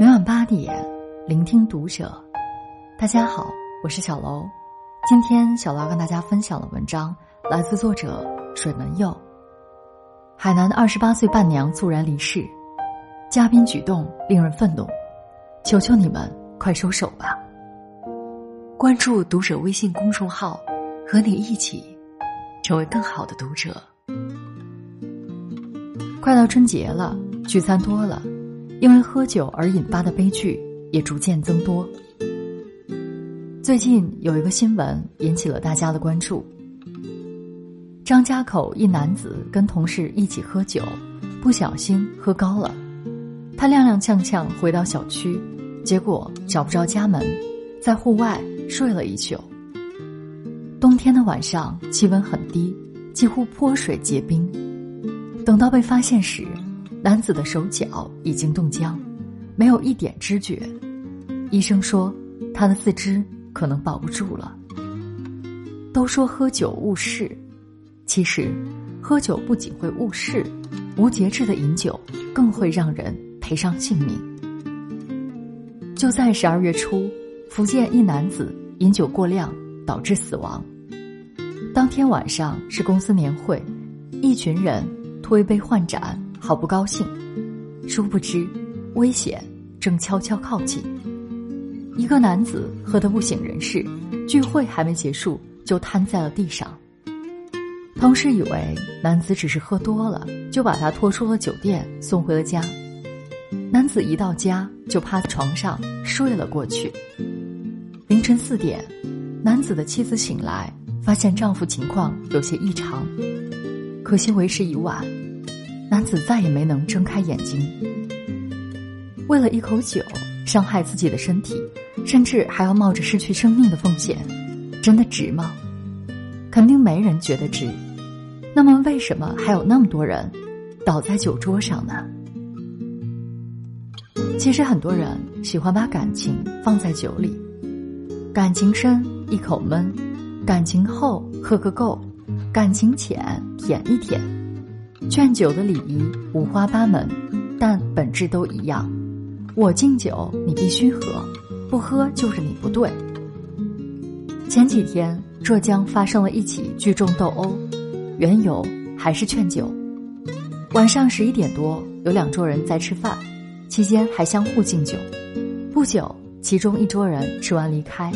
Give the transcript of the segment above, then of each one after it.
每晚八点，聆听读者。大家好，我是小楼。今天小楼跟大家分享的文章来自作者水门佑。海南的二十八岁伴娘猝然离世，嘉宾举动令人愤怒，求求你们快收手吧！关注读者微信公众号，和你一起成为更好的读者。快到春节了，聚餐多了。因为喝酒而引发的悲剧也逐渐增多。最近有一个新闻引起了大家的关注：张家口一男子跟同事一起喝酒，不小心喝高了，他踉踉跄跄回到小区，结果找不着家门，在户外睡了一宿。冬天的晚上气温很低，几乎泼水结冰。等到被发现时，男子的手脚已经冻僵，没有一点知觉。医生说，他的四肢可能保不住了。都说喝酒误事，其实，喝酒不仅会误事，无节制的饮酒更会让人赔上性命。就在十二月初，福建一男子饮酒过量导致死亡。当天晚上是公司年会，一群人推杯换盏。好不高兴，殊不知，危险正悄悄靠近。一个男子喝得不省人事，聚会还没结束就瘫在了地上。同事以为男子只是喝多了，就把他拖出了酒店，送回了家。男子一到家就趴在床上睡了过去。凌晨四点，男子的妻子醒来，发现丈夫情况有些异常，可惜为时已晚。男子再也没能睁开眼睛。为了一口酒伤害自己的身体，甚至还要冒着失去生命的风险，真的值吗？肯定没人觉得值。那么，为什么还有那么多人倒在酒桌上呢？其实，很多人喜欢把感情放在酒里，感情深一口闷，感情厚喝个够，感情浅舔一舔。劝酒的礼仪五花八门，但本质都一样。我敬酒，你必须喝，不喝就是你不对。前几天，浙江发生了一起聚众斗殴，缘由还是劝酒。晚上十一点多，有两桌人在吃饭，期间还相互敬酒。不久，其中一桌人吃完离开，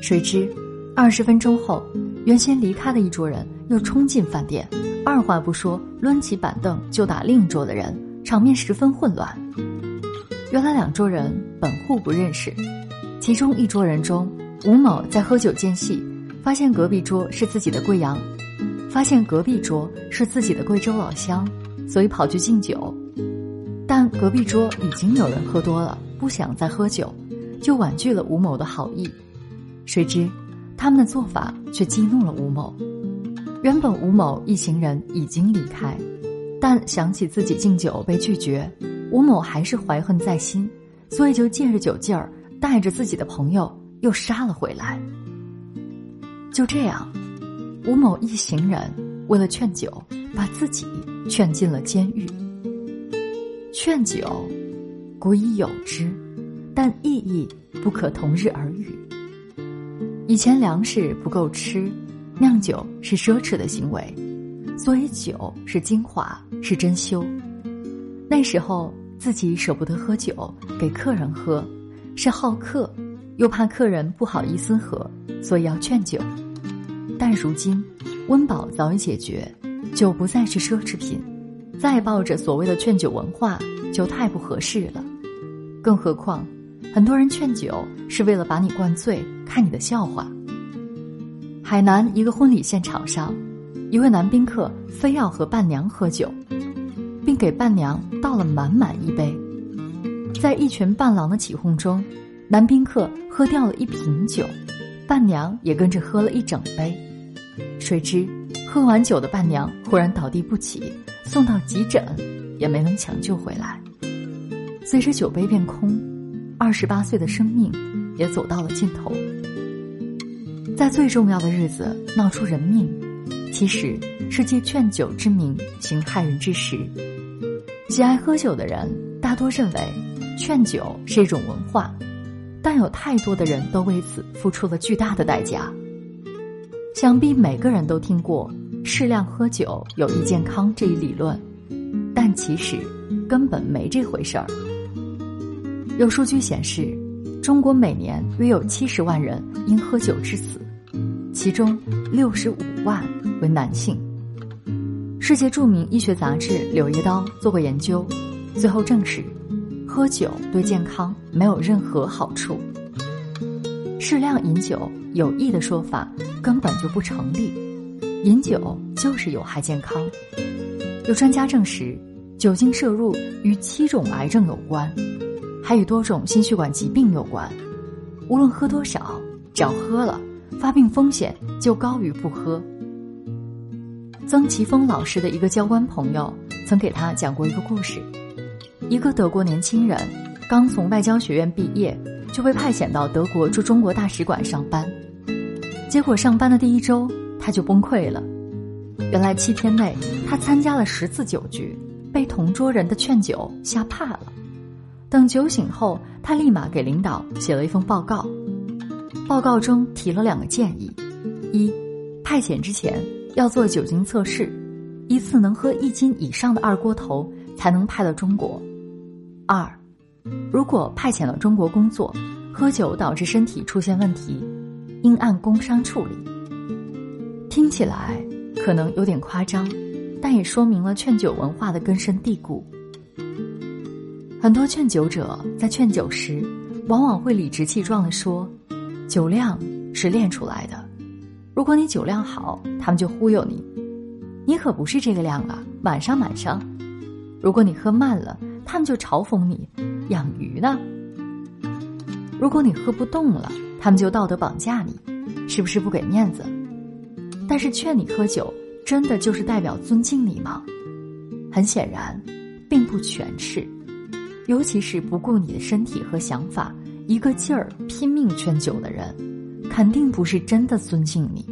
谁知二十分钟后，原先离开的一桌人又冲进饭店。二话不说，抡起板凳就打另一桌的人，场面十分混乱。原来两桌人本互不认识，其中一桌人中，吴某在喝酒间隙，发现隔壁桌是自己的贵阳，发现隔壁桌是自己的贵州老乡，所以跑去敬酒。但隔壁桌已经有人喝多了，不想再喝酒，就婉拒了吴某的好意。谁知，他们的做法却激怒了吴某。原本吴某一行人已经离开，但想起自己敬酒被拒绝，吴某还是怀恨在心，所以就借着酒劲儿，带着自己的朋友又杀了回来。就这样，吴某一行人为了劝酒，把自己劝进了监狱。劝酒，古已有之，但意义不可同日而语。以前粮食不够吃。酿酒是奢侈的行为，所以酒是精华，是珍馐。那时候自己舍不得喝酒给客人喝，是好客，又怕客人不好意思喝，所以要劝酒。但如今温饱早已解决，酒不再是奢侈品，再抱着所谓的劝酒文化就太不合适了。更何况，很多人劝酒是为了把你灌醉，看你的笑话。海南一个婚礼现场上，一位男宾客非要和伴娘喝酒，并给伴娘倒了满满一杯。在一群伴郎的起哄中，男宾客喝掉了一瓶酒，伴娘也跟着喝了一整杯。谁知喝完酒的伴娘忽然倒地不起，送到急诊也没能抢救回来。随着酒杯变空，二十八岁的生命也走到了尽头。在最重要的日子闹出人命，其实是借劝酒之名行害人之实。喜爱喝酒的人大多认为，劝酒是一种文化，但有太多的人都为此付出了巨大的代价。想必每个人都听过“适量喝酒有益健康”这一理论，但其实根本没这回事儿。有数据显示，中国每年约有七十万人因喝酒致死，其中六十五万为男性。世界著名医学杂志《柳叶刀》做过研究，最后证实，喝酒对健康没有任何好处。适量饮酒有益的说法根本就不成立，饮酒就是有害健康。有专家证实，酒精摄入与七种癌症有关，还与多种心血管疾病有关。无论喝多少，只要喝了，发病风险就高于不喝。曾奇峰老师的一个教官朋友曾给他讲过一个故事：一个德国年轻人刚从外交学院毕业，就被派遣到德国驻中国大使馆上班。结果上班的第一周他就崩溃了。原来七天内他参加了十次酒局，被同桌人的劝酒吓怕了。等酒醒后，他立马给领导写了一封报告。报告中提了两个建议：一，派遣之前。要做酒精测试，一次能喝一斤以上的二锅头才能派到中国。二，如果派遣到中国工作，喝酒导致身体出现问题，应按工伤处理。听起来可能有点夸张，但也说明了劝酒文化的根深蒂固。很多劝酒者在劝酒时，往往会理直气壮地说：“酒量是练出来的。”如果你酒量好，他们就忽悠你，你可不是这个量啊，晚上晚上。如果你喝慢了，他们就嘲讽你，养鱼呢。如果你喝不动了，他们就道德绑架你，是不是不给面子？但是劝你喝酒，真的就是代表尊敬你吗？很显然，并不全是，尤其是不顾你的身体和想法，一个劲儿拼命劝酒的人。肯定不是真的尊敬你。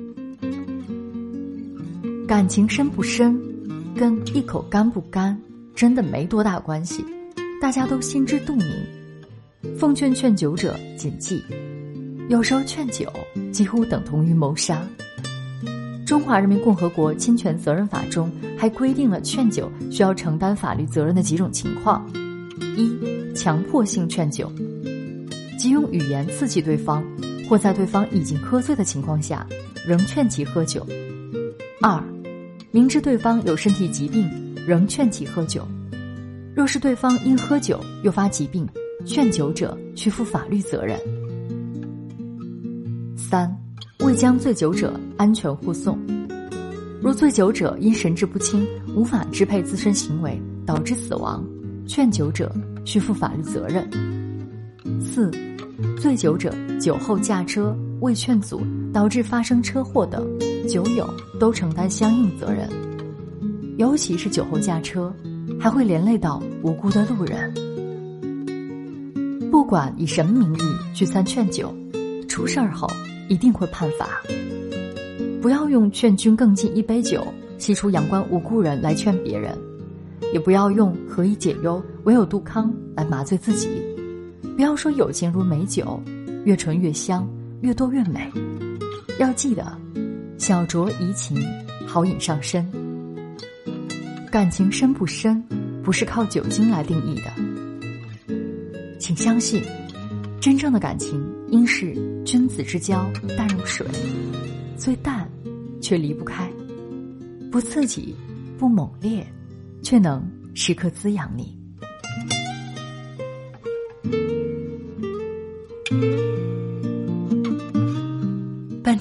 感情深不深，跟一口干不干真的没多大关系，大家都心知肚明。奉劝劝酒者谨记，有时候劝酒几乎等同于谋杀。中华人民共和国侵权责任法中还规定了劝酒需要承担法律责任的几种情况：一、强迫性劝酒，即用语言刺激对方。或在对方已经喝醉的情况下，仍劝其喝酒；二，明知对方有身体疾病，仍劝其喝酒；若是对方因喝酒诱发疾病，劝酒者需负法律责任。三，未将醉酒者安全护送，如醉酒者因神志不清，无法支配自身行为，导致死亡，劝酒者需负法律责任。四。醉酒者酒后驾车未劝阻导致发生车祸等，酒友都承担相应责任。尤其是酒后驾车，还会连累到无辜的路人。不管以什么名义聚餐劝酒，出事儿后一定会判罚。不要用劝君更尽一杯酒，西出阳关无故人来劝别人，也不要用何以解忧，唯有杜康来麻醉自己。不要说友情如美酒，越醇越香，越多越美。要记得，小酌怡情，好饮上身。感情深不深，不是靠酒精来定义的。请相信，真正的感情应是君子之交淡如水，虽淡，却离不开；不刺激，不猛烈，却能时刻滋养你。